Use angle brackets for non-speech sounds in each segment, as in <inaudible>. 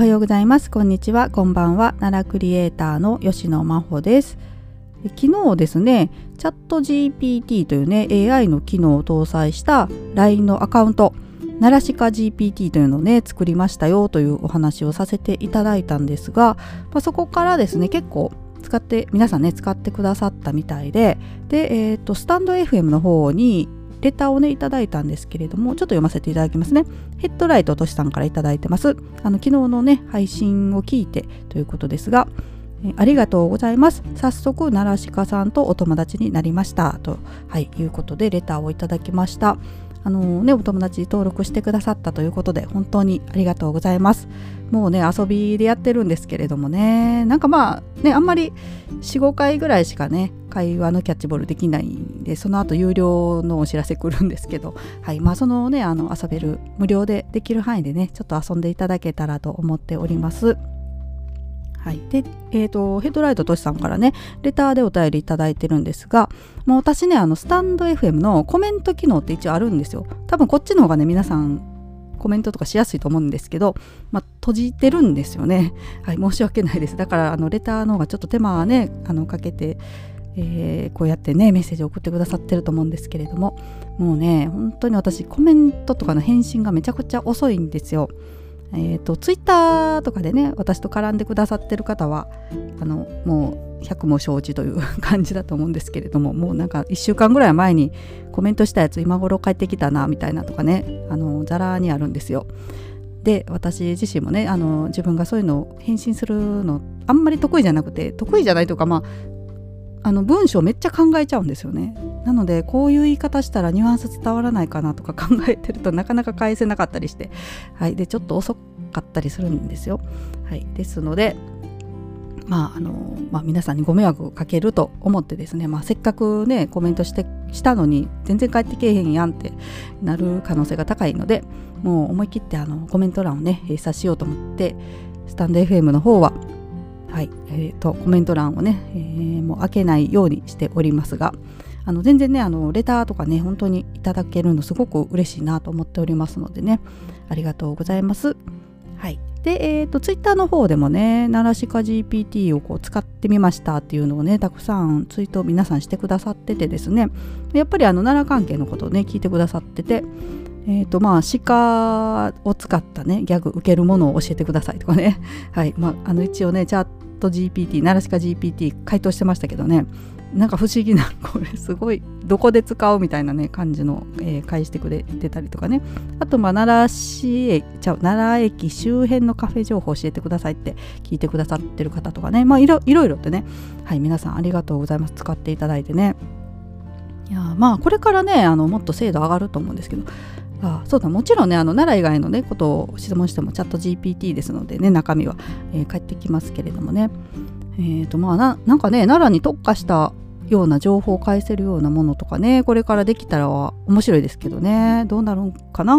おはようございます。こんにちは。こんばんは。奈良クリエイターの吉野真帆です。昨日ですね、チャット GPT というね、AI の機能を搭載した LINE のアカウント、奈良鹿 GPT というのをね、作りましたよというお話をさせていただいたんですが、まあ、そこからですね、結構使って、皆さんね、使ってくださったみたいで、で、えっ、ー、と、スタンド FM の方にレターをねいただいたんですけれどもちょっと読ませていただきますねヘッドライトとしさんからいただいてますあの昨日のね配信を聞いてということですがありがとうございます。早速、奈良鹿さんとお友達になりました。と、はい、いうことで、レターをいただきました。あのね、お友達登録してくださったということで、本当にありがとうございます。もうね、遊びでやってるんですけれどもね、なんかまあ、ね、あんまり4、5回ぐらいしかね、会話のキャッチボールできないんで、その後有料のお知らせ来るんですけど、はい、まあそのね、あの遊べる、無料でできる範囲でね、ちょっと遊んでいただけたらと思っております。はい、で、えーと、ヘッドライトとしさんからねレターでお便りいただいてるんですがもう私ねあのスタンド FM のコメント機能って一応あるんですよ多分こっちの方がね皆さんコメントとかしやすいと思うんですけど、まあ、閉じてるんですよね。はい、申し訳ないです。だからあのレターの方がちょっと手間はねあのかけて、えー、こうやってねメッセージを送ってくださってると思うんですけれどももうね本当に私コメントとかの返信がめちゃくちゃ遅いんですよ。えーと、ツイッターとかでね私と絡んでくださってる方はあのもう100も承知という <laughs> 感じだと思うんですけれどももうなんか1週間ぐらい前にコメントしたやつ今頃帰ってきたなみたいなとかねあのザラにあるんですよ。で私自身もねあの自分がそういうのを返信するのあんまり得意じゃなくて得意じゃないというかまああの文章めっちゃ考えちゃうんですよねなのでこういう言い方したらニュアンス伝わらないかなとか考えてるとなかなか返せなかったりして、はい、でちょっと遅かったりするんですよ、はい、ですのでまああのまあ、皆さんにご迷惑をかけると思ってですね、まあ、せっかくねコメントしてしたのに全然返ってけえへんやんってなる可能性が高いのでもう思い切ってあのコメント欄をね閉鎖しようと思ってスタンド FM の方ははい、えーと、コメント欄をね、えー、もう開けないようにしておりますがあの全然ねあのレターとかね本当にいただけるのすごく嬉しいなと思っておりますのでね。ありがとうございます。はい。で、えーと、ツイッターの方でもね、奈良鹿 GPT をこう使ってみましたっていうのをね、たくさんツイートを皆さんしてくださっててですね、やっぱりあの奈良関係のことをね、聞いてくださってて、えーとまあ、鹿を使ったねギャグ受けるものを教えてくださいとかね、<laughs> はい。まあ、あの一応ねチャット GPT 奈良鹿 GPT 回答してましたけどね。なんか不思議なこれすごいどこで使うみたいなね感じの、えー、返してくれてたりとかね。あとまあ奈良市駅奈良駅周辺のカフェ情報教えてくださいって聞いてくださってる方とかね。まあいろいろいろってね。はい皆さんありがとうございます。使っていただいてね。いやまあこれからねあのもっと精度上がると思うんですけど。あそうだもちろんねあの奈良以外のねことを質問してもチャット GPT ですのでね中身は、えー、返ってきますけれどもね。えーとまあな、なんかね奈良に特化したような情報を返せるようなものとかねこれからできたら面白いですけどね。どうなるんかな、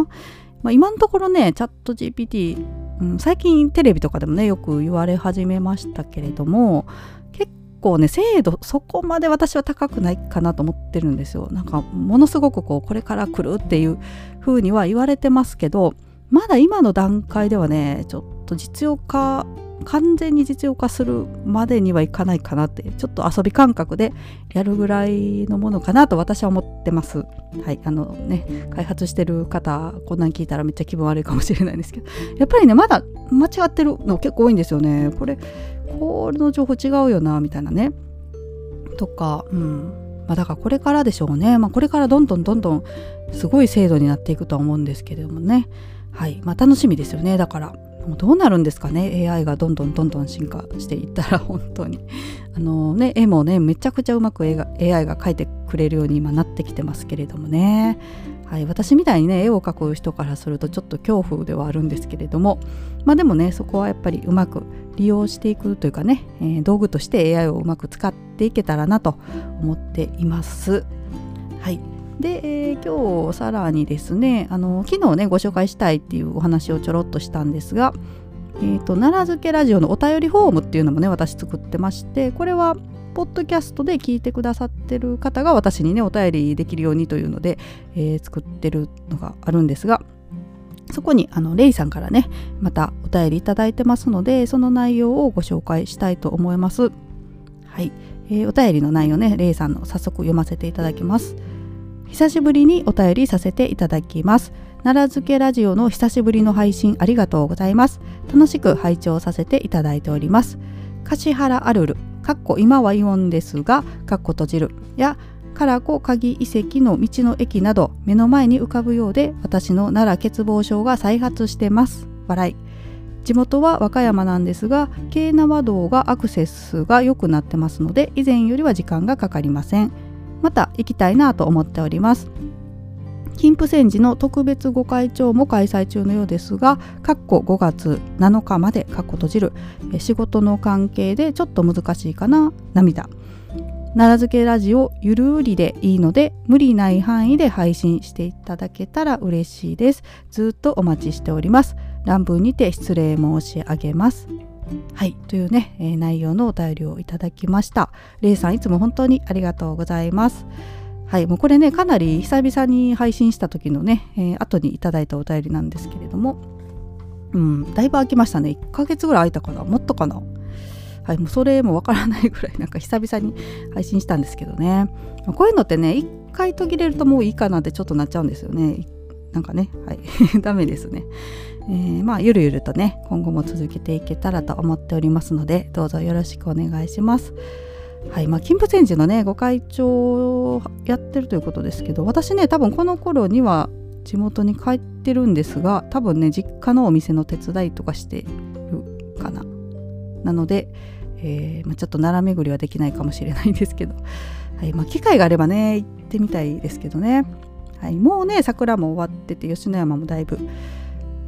まあ、今のところねチャット GPT、うん、最近テレビとかでもねよく言われ始めましたけれども結構ね精度そこまで私は高くないかなと思ってるんですよ。なんかものすごくこうこれから来るっていう風には言われてますけどまだ今の段階ではねちょっと実用化完全に実用化するまでにはいかないかなってちょっと遊び感覚でやるぐらいのものかなと私は思ってます。はいあのね開発してる方こんなん聞いたらめっちゃ気分悪いかもしれないんですけど。やっぱりねまだ間違ってるの結構多いんですよね。これこれの情報違うよなみたいなね。とかうん。まあ、だからこれからでしょうね、まあ、これからどんどんどんどんすごい精度になっていくとは思うんですけれどもね。はい。まあ楽しみですよね。だから。もうどうなるんですかね？AI がどんどんどんどん進化していったら <laughs> 本当に。あのね絵もねめちゃくちゃうまく AI が描いてくれるように今なってきてますけれどもね、はい、私みたいにね絵を描く人からするとちょっと恐怖ではあるんですけれどもまあでもねそこはやっぱりうまく利用していくというかね、えー、道具として AI をうまく使っていけたらなと思っています。はい。で、えー、今日さらにですねあの昨日ねご紹介したいっていうお話をちょろっとしたんですが、えーと、奈良漬けラジオのお便りフォームっていうのもね私作ってましてこれはポッドキャストで聞いてくださってる方が私にねお便りできるようにというので、えー、作ってるのがあるんですがそこにあのレイさんからねまたお便りいただいてますのでその内容をご紹介したいと思います。はい、えー、お便りの内容ねレイさんの早速読ませていただきます。久しぶりにお便りさせていただきます。奈良漬けラジオの久しぶりの配信ありがとうございます。楽しく拝聴させていただいております。橿原アルルかっこ今はイオンですがかっこ閉じる。や唐子鍵遺跡の道の駅など目の前に浮かぶようで私の奈良欠乏症が再発してます。笑い。地元は和歌山なんですが京奈和道がアクセスが良くなってますので以前よりは時間がかかりません。また行きたいなと思っております。金峰山寺の特別御開帳も開催中のようですが、かっこ5月7日までかっこ閉じる仕事の関係でちょっと難しいかな涙。奈良漬けラジオゆるりでいいので無理ない範囲で配信していただけたら嬉しいです。ずっとお待ちしております。乱文にて失礼申し上げます。はいというね、えー、内容のお便りをいただきました。れいさんいつも本当にありがとうございます。はいもうこれねかなり久々に配信した時のね、えー、後にいただいたお便りなんですけれども。うんだいぶ空きましたね。1ヶ月ぐらい空いたかな？もっとかな？はい、もうそれもわからないぐらいなんか久々に配信したんですけどね。こういうのってね一回途切れるともういいかなってちょっとなっちゃうんですよね。なんかねはい。<laughs> ダメですね、えー、まあゆるゆるとね今後も続けていけたらと思っておりますのでどうぞよろしくお願いします。はい。まあ、金峰山寺のねご会長をやってるということですけど私ね多分この頃には地元に帰ってるんですが多分ね実家のお店の手伝いとかしてるかな。なので、えー、まあ、ちょっと奈良巡りはできないかもしれないんですけど、はい。まあ、機会があればね行ってみたいですけどね、はい、もうね桜も終わってて吉野山もだいぶ、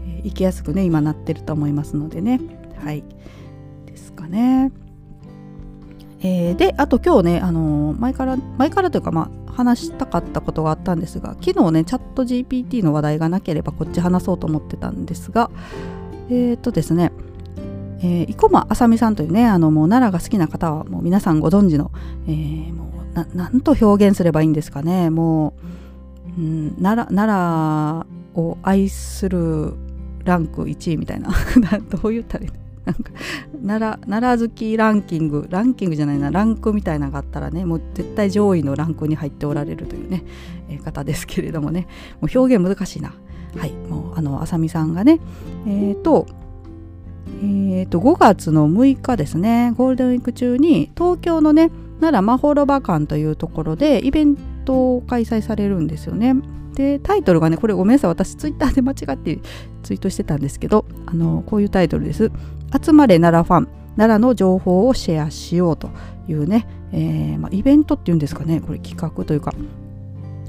えー、行きやすくね今なってると思いますのでねはいですかね。えー、であと今日ね、あのー、前から前からというかまあ話したかったことがあったんですが昨日ねチャット GPT の話題がなければこっち話そうと思ってたんですがえっ、とですねえー、生駒あさみさんというねあのもう奈良が好きな方はもう皆さんご存知の、えー、もうなんと表現すればいいんですかねもう、うん、奈良奈良を愛するランク1位みたいな。<laughs> どう言ったらいいなんか奈良奈良好きランキングランキングじゃないな。ランクみたいなのがあったらねもう絶対上位のランクに入っておられるというね、えー、方ですけれどもね。もう表現難しいな。はい。もうあのあささんがねえっ、ー、とえー、と5月の6日ですね。ゴールデンウィーク中に東京のね奈良まほろば館というところでイベントを開催されるんですよね。でタイトルがねこれごめんなさい。私ツイッターで <laughs> 間違ってツイートしてたんですけどあのこういうタイトルです「集まれ奈良ファン。奈良の情報をシェアしよう」というね、えーまあ、イベントっていうんですかね。これ企画というか。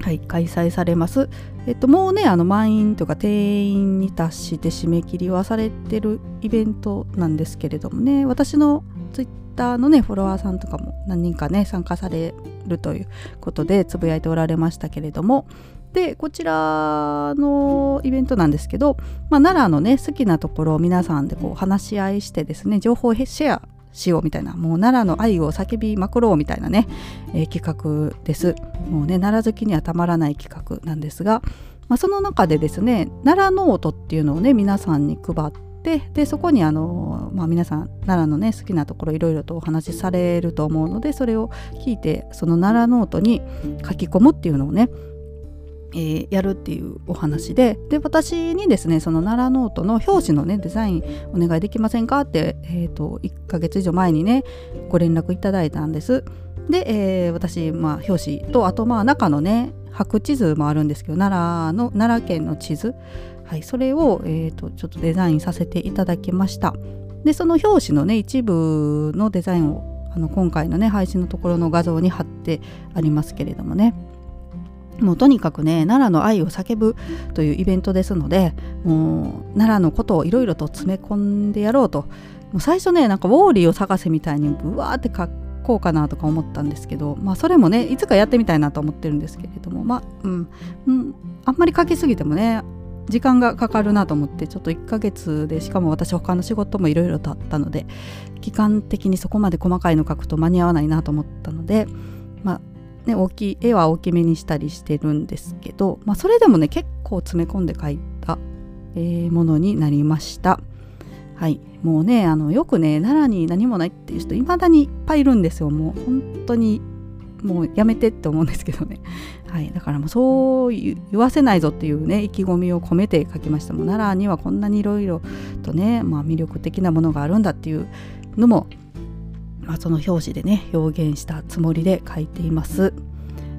はい、開催されます。えっと、もうね、あの満員とか定員に達して締め切りはされてるイベントなんですけれどもね、私のツイッターのね、フォロワーさんとかも何人かね、参加されるということでつぶやいておられましたけれども、で、こちらのイベントなんですけど、まあ、奈良のね、好きなところを皆さんでこう話し合いしてですね、情報シェアしようみたいなもう奈良の愛を叫びまくろうみたいなね、えー、企画です。もうね奈良好きにはたまらない企画なんですが、まあ、その中でですね奈良ノートっていうのをね皆さんに配ってでそこにあの、まあ、皆さん奈良のね好きなところいろいろとお話しされると思うのでそれを聞いてその奈良ノートに書き込むっていうのをねえー、やるっていうお話でで私にですねその奈良ノートの表紙のねデザインお願いできませんかって、えーと、1ヶ月以上前にねご連絡いただいたんです。で、えー、私、まあ、表紙とあとまあ中のね白地図もあるんですけど奈良の奈良県の地図。はいそれを、えーと、ちょっとデザインさせていただきました。でその表紙のね一部のデザインをあの今回のね配信のところの画像に貼ってありますけれどもね。もうとにかくね奈良の愛を叫ぶというイベントですのでもう奈良のことをいろいろと詰め込んでやろうと。もう最初ねなんかウォーリーを探せみたいにブワーって書こうかなとか思ったんですけどまあそれもねいつかやってみたいなと思ってるんですけれどもまあうん、うん、あんまり書きすぎてもね時間がかかるなと思ってちょっと1ヶ月でしかも私他の仕事もいろいろとあったので期間的にそこまで細かいの書くと間に合わないなと思ったのでまあね、大きい絵は大きめにしたりしてるんですけど、まあ、それでもね結構詰め込んで描いたえ、ものになりました。はい。もうねあのよくね奈良に何もないっていう人いまだにいっぱいいるんですよ。もう本当にもうやめてって思うんですけどね。<laughs> はい、だからもうそう言わせないぞっていうね意気込みを込めて書きました。もう奈良にはこんなにいろいろとね、まあ、魅力的なものがあるんだっていうのも、まあ、その表紙でね表現したつもりで書いています。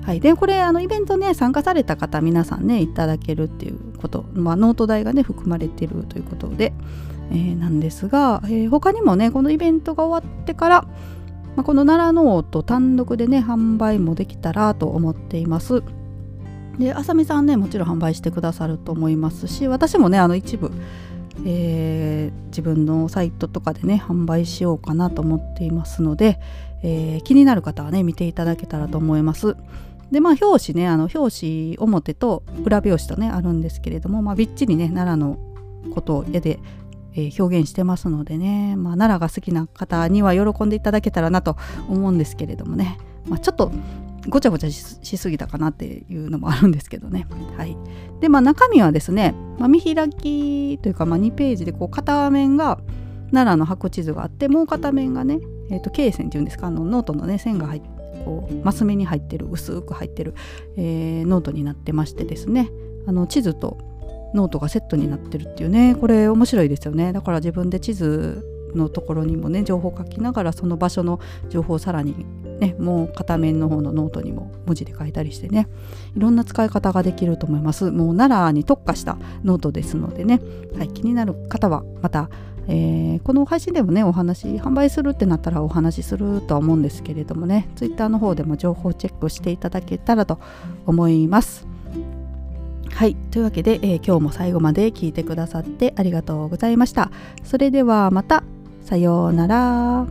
はい、でこれあのイベントね参加された方皆さんねいただけるっていうこと、まあ、ノート代がね含まれてるということで、えー、なんですが、えー、他にもねこのイベントが終わってからまあ、この奈良ノート単独でね販売もできたらと思っています。であさみさんねもちろん販売してくださると思いますし私もねあの一部、えー、自分のサイトとかでね販売しようかなと思っていますので、えー、気になる方はね見ていただけたらと思います。でまあ表紙ねあの表紙表と裏表紙とねあるんですけれども、まあ、びっちりね奈良のことを絵でえ、表現してますのでね、まあ、奈良が好きな方には喜んでいただけたらなと思うんですけれどもね、まあ、ちょっとごちゃごちゃしすぎたかなっていうのもあるんですけどね。はい、で、まあ、中身はですね、まあ、見開きというか、まあ、2ページでこう片面が奈良の白地図があってもう片面がね、えー、と罫線っていうんですかあのノートのね線が入ってこうマス目に入ってる薄く入ってる、えー、ノートになってましてですね。あの地図とノートがセットになってるっていうね。これ面白いですよね。だから自分で地図のところにもね情報を書きながらその場所の情報をさらにねもう片面の方のノートにも文字で書いたりしてね。いろんな使い方ができると思います。もう奈良に特化したノートですのでね、はい、気になる方はまたえー、この配信でもねお話販売するってなったらお話しするとは思うんですけれどもね。Twitter の方でも情報チェックしていただけたらと思います。はい。というわけで、えー、今日も最後まで聞いてくださってありがとうございました。それではまた。さようなら。